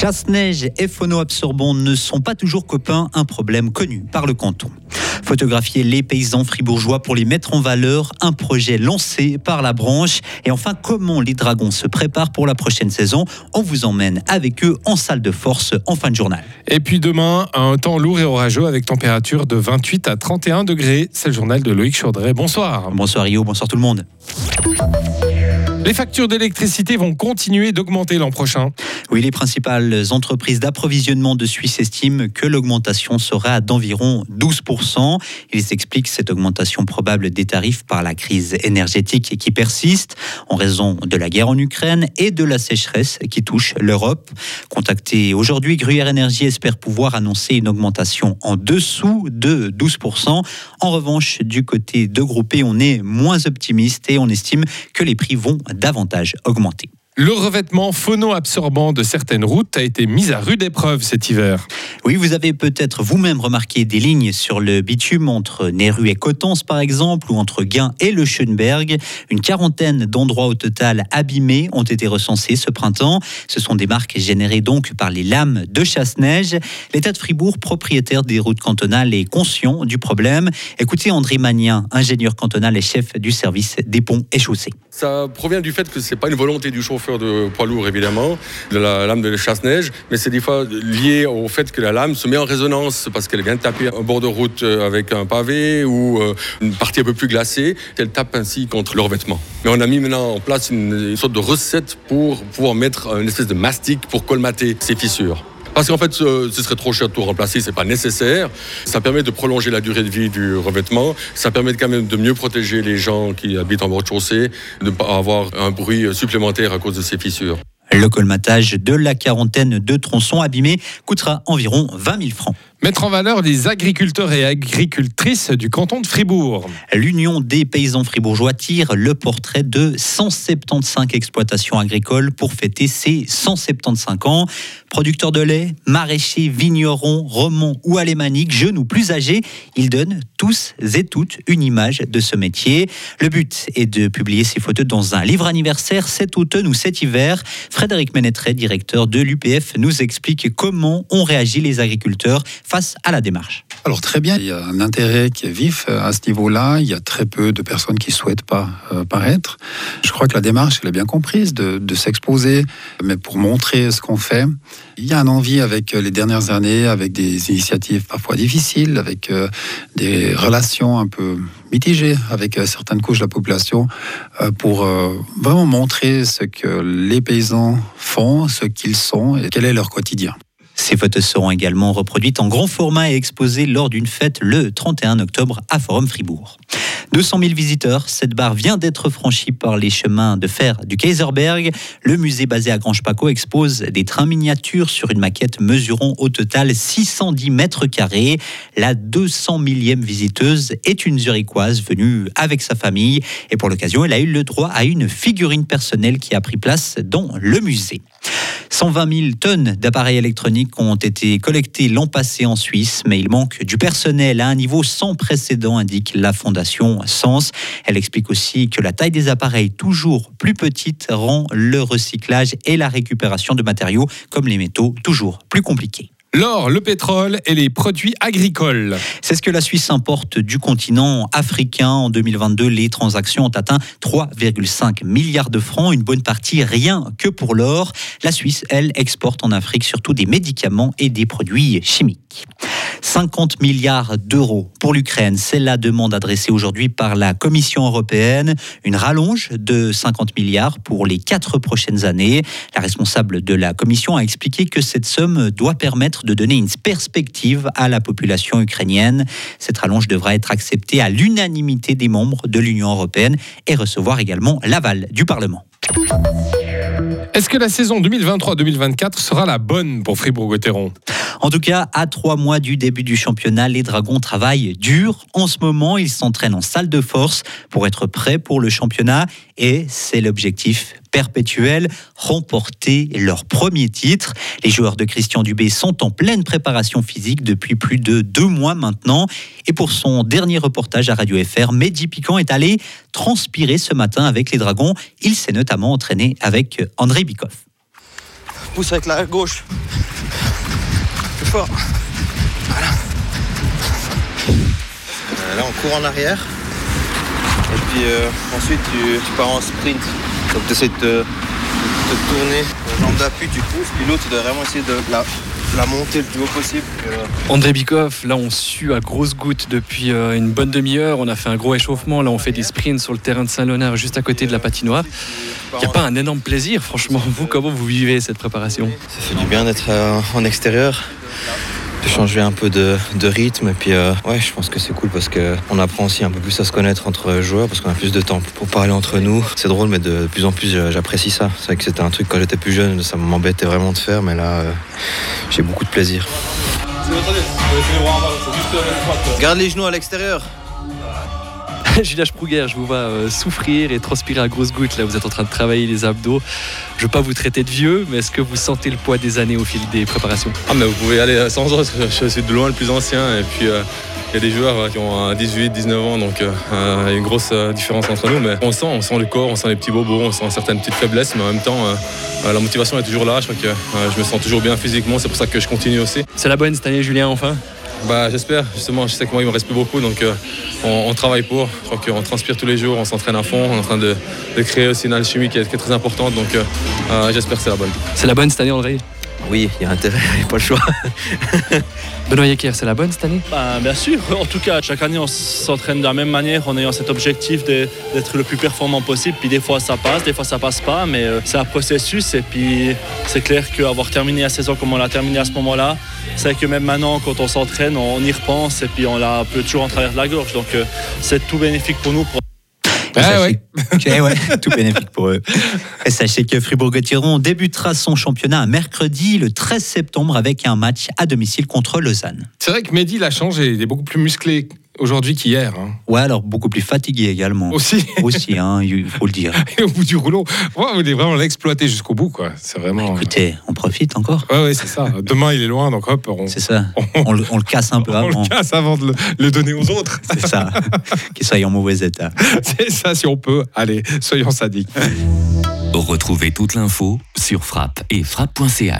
Chasse-neige et phono-absorbants ne sont pas toujours copains, un problème connu par le canton. Photographier les paysans fribourgeois pour les mettre en valeur, un projet lancé par la branche. Et enfin, comment les dragons se préparent pour la prochaine saison On vous emmène avec eux en salle de force en fin de journal. Et puis demain, un temps lourd et orageux avec température de 28 à 31 degrés. C'est le journal de Loïc Chaudret. Bonsoir. Bonsoir Rio, bonsoir tout le monde. Les factures d'électricité vont continuer d'augmenter l'an prochain. Oui, les principales entreprises d'approvisionnement de Suisse estiment que l'augmentation sera d'environ 12%. Ils expliquent cette augmentation probable des tarifs par la crise énergétique qui persiste en raison de la guerre en Ukraine et de la sécheresse qui touche l'Europe. Contacté aujourd'hui, Gruyère Énergie espère pouvoir annoncer une augmentation en dessous de 12%. En revanche, du côté de Groupé, on est moins optimiste et on estime que les prix vont davantage augmenter. Le revêtement phono-absorbant de certaines routes a été mis à rude épreuve cet hiver. Oui, vous avez peut-être vous-même remarqué des lignes sur le bitume entre Néru et Cotence, par exemple, ou entre Guin et le Schönberg. Une quarantaine d'endroits au total abîmés ont été recensés ce printemps. Ce sont des marques générées donc par les lames de chasse-neige. L'État de Fribourg, propriétaire des routes cantonales, est conscient du problème. Écoutez André Magnien, ingénieur cantonal et chef du service des ponts et chaussées. Ça provient du fait que ce n'est pas une volonté du chauffeur de poids lourd, évidemment, de la lame de chasse-neige, mais c'est des fois lié au fait que la lame se met en résonance parce qu'elle vient de taper un bord de route euh, avec un pavé ou euh, une partie un peu plus glacée. Elle tape ainsi contre le revêtement. Mais on a mis maintenant en place une, sorte de recette pour pouvoir mettre une espèce de mastic pour colmater ces fissures. Parce qu'en fait, ce, serait trop cher de tout remplacer, c'est pas nécessaire. Ça permet de prolonger la durée de vie du revêtement. Ça permet quand même de mieux protéger les gens qui habitent en bord de chaussée, de ne pas avoir un bruit supplémentaire à cause de ces fissures. Le colmatage de la quarantaine de tronçons abîmés coûtera environ 20 000 francs. Mettre en valeur les agriculteurs et agricultrices du canton de Fribourg. L'Union des paysans fribourgeois tire le portrait de 175 exploitations agricoles pour fêter ses 175 ans. Producteurs de lait, maraîchers, vignerons, romans ou alémaniques, jeunes ou plus âgés, ils donnent tous et toutes une image de ce métier. Le but est de publier ces photos dans un livre anniversaire cet automne ou cet hiver. Frédéric Ménétret, directeur de l'UPF, nous explique comment ont réagi les agriculteurs face à la démarche. Alors très bien, il y a un intérêt qui est vif euh, à ce niveau-là. Il y a très peu de personnes qui ne souhaitent pas euh, paraître. Je crois que la démarche, elle est bien comprise de, s'exposer, mais pour montrer ce qu'on fait. Il y a un envie avec euh, les dernières années, avec des initiatives parfois difficiles, avec des relations un peu mitigées avec certaines couches de la population, pour vraiment montrer ce que les paysans font, ce qu'ils sont et quel est leur quotidien. Ces photos seront également reproduites en grand format et exposées lors d'une fête le 31 octobre à Forum Fribourg. 200 000 visiteurs. Cette barre vient d'être franchie par les chemins de fer du Kaiserberg. Le musée basé à Grange-Paco expose des trains miniatures sur une maquette mesurant au total 610 mètres carrés. La 200 millième visiteuse est une zurichoise venue avec sa famille et pour l'occasion, elle a eu le droit à une figurine personnelle qui a pris place dans le musée. 120 000 tonnes d'appareils électroniques ont été collectés l'an passé en Suisse, mais il manque du personnel à un niveau sans précédent, indique la Fondation Sens. Elle explique aussi que la taille des appareils toujours plus petite rend le recyclage et la récupération de matériaux comme les métaux toujours plus compliqués. L'or, le pétrole et les produits agricoles. C'est ce que la Suisse importe du continent africain. En 2022, les transactions ont atteint 3,5 milliards de francs, une bonne partie rien que pour l'or. La Suisse, elle, exporte en Afrique surtout des médicaments et des produits chimiques. 50 milliards d'euros pour l'Ukraine. C'est la demande adressée aujourd'hui par la Commission européenne. Une rallonge de 50 milliards pour les quatre prochaines années. La responsable de la Commission a expliqué que cette somme doit permettre de donner une perspective à la population ukrainienne. Cette rallonge devra être acceptée à l'unanimité des membres de l'Union européenne et recevoir également l'aval du Parlement. Est-ce que la saison 2023-2024 sera la bonne pour Fribourg-Gotteron? En tout cas, à trois mois du début du championnat, les Dragons travaillent dur. En ce moment, ils s'entraînent en salle de force pour être prêts pour le championnat et c'est l'objectif perpétuel, remporter leur premier titre. Les joueurs de Christian Dubé sont en pleine préparation physique depuis plus de deux mois maintenant. Et pour son dernier reportage à Radio FR, Mehdi Piquant est allé transpirer ce matin avec les Dragons. Il s'est notamment entraîné avec André Bikoff. Pousse avec la gauche. Plus fort. Voilà. Euh, là, on court en arrière. Et puis euh, ensuite, tu, tu pars en sprint. Donc, tu essaies de te, de te tourner. Jambe d'appui, tu pousses. Puis l'autre, tu dois vraiment essayer de la, la monter le plus haut possible. Euh, André Bikoff, là on sue à grosses gouttes depuis euh, une bonne demi-heure. On a fait un gros échauffement. Là on fait des sprints sur le terrain de Saint-Léonard juste à côté de la patinoire. Il n'y a pas un énorme plaisir, franchement. Vous, comment vous vivez cette préparation? Ça fait du bien d'être en extérieur, de changer un peu de, de rythme. Et puis, euh, ouais, je pense que c'est cool parce qu'on apprend aussi un peu plus à se connaître entre joueurs parce qu'on a plus de temps pour parler entre nous. C'est drôle, mais de plus en plus, euh, j'apprécie ça. C'est vrai que c'était un truc quand j'étais plus jeune, ça m'embêtait vraiment de faire, mais là, euh, j'ai beaucoup de plaisir. Garde les genoux à l'extérieur. Julien Spruger, je vous vois euh, souffrir et transpirer à grosses gouttes. Là vous êtes en train de travailler les abdos. Je ne veux pas vous traiter de vieux, mais est-ce que vous sentez le poids des années au fil des préparations? Ah, mais vous pouvez aller sans autre. Je suis de loin le plus ancien. Et puis, euh, il y a des joueurs euh, qui ont 18, 19 ans. Donc, euh, il y a une grosse différence entre nous. Mais on sent, on sent le corps, on sent les petits bobos, on sent certaines petites faiblesses. Mais en même temps, la motivation est toujours là. Je crois que je me sens toujours bien physiquement. C'est pour ça que je continue aussi. C'est la bonne cette année, Julien, enfin? Bah, j'espère, justement, je sais que moi il me reste plus beaucoup, donc euh, on, travaille pour. Je crois qu'on transpire tous les jours, on s'entraîne à fond, on est en train de, créer aussi une alchimie qui est, qui est très importante, donc euh, euh, j'espère que c'est la bonne. C'est la bonne cette année, André? Oui, il y a intérêt, il n'y a pas le choix. Benoît Yecker, c'est la bonne cette année? Ben, bien sûr, en tout cas, chaque année on s'entraîne de la même manière en ayant cet objectif de- d'être le plus performant possible. Puis des fois ça passe, des fois ça passe pas, mais euh, c'est un processus. Et puis c'est clair qu'avoir terminé la saison comme on l'a terminé à ce moment-là, c'est que même maintenant, quand on s'entraîne, on y repense et puis on l'a un peu toujours en travers de la gorge. Donc euh, c'est tout bénéfique pour nous. Pour Ah Sachez- ouais. Eh ouais, tout bénéfique pour eux. Et sachez que Fribourg-Gottiron débutera son championnat mercredi, le 13 septembre, avec un match à domicile contre Lausanne. C'est vrai que Mehdi l'a changé. Il est beaucoup plus musclé aujourd'hui qu'hier. hein. Ouais, alors beaucoup plus fatigué également. Aussi. Aussi, hein, il faut le dire. Et au bout du rouleau, ouais, vous voulez vraiment l'exploiter jusqu'au bout, quoi. C'est vraiment. Écoutez, on profite encore. Ouais, ouais, c'est ça. Demain, il est loin, donc hop, on, C'est ça. on, On le, on le casse un peu on avant. le casse avant de le, le donner aux autres. C'est ça. Qu'il soit en mauvais état. c'est ça, si on peut. Allez, soyons sadiques. Retrouvez toute l'info sur frappe et frappe.ch.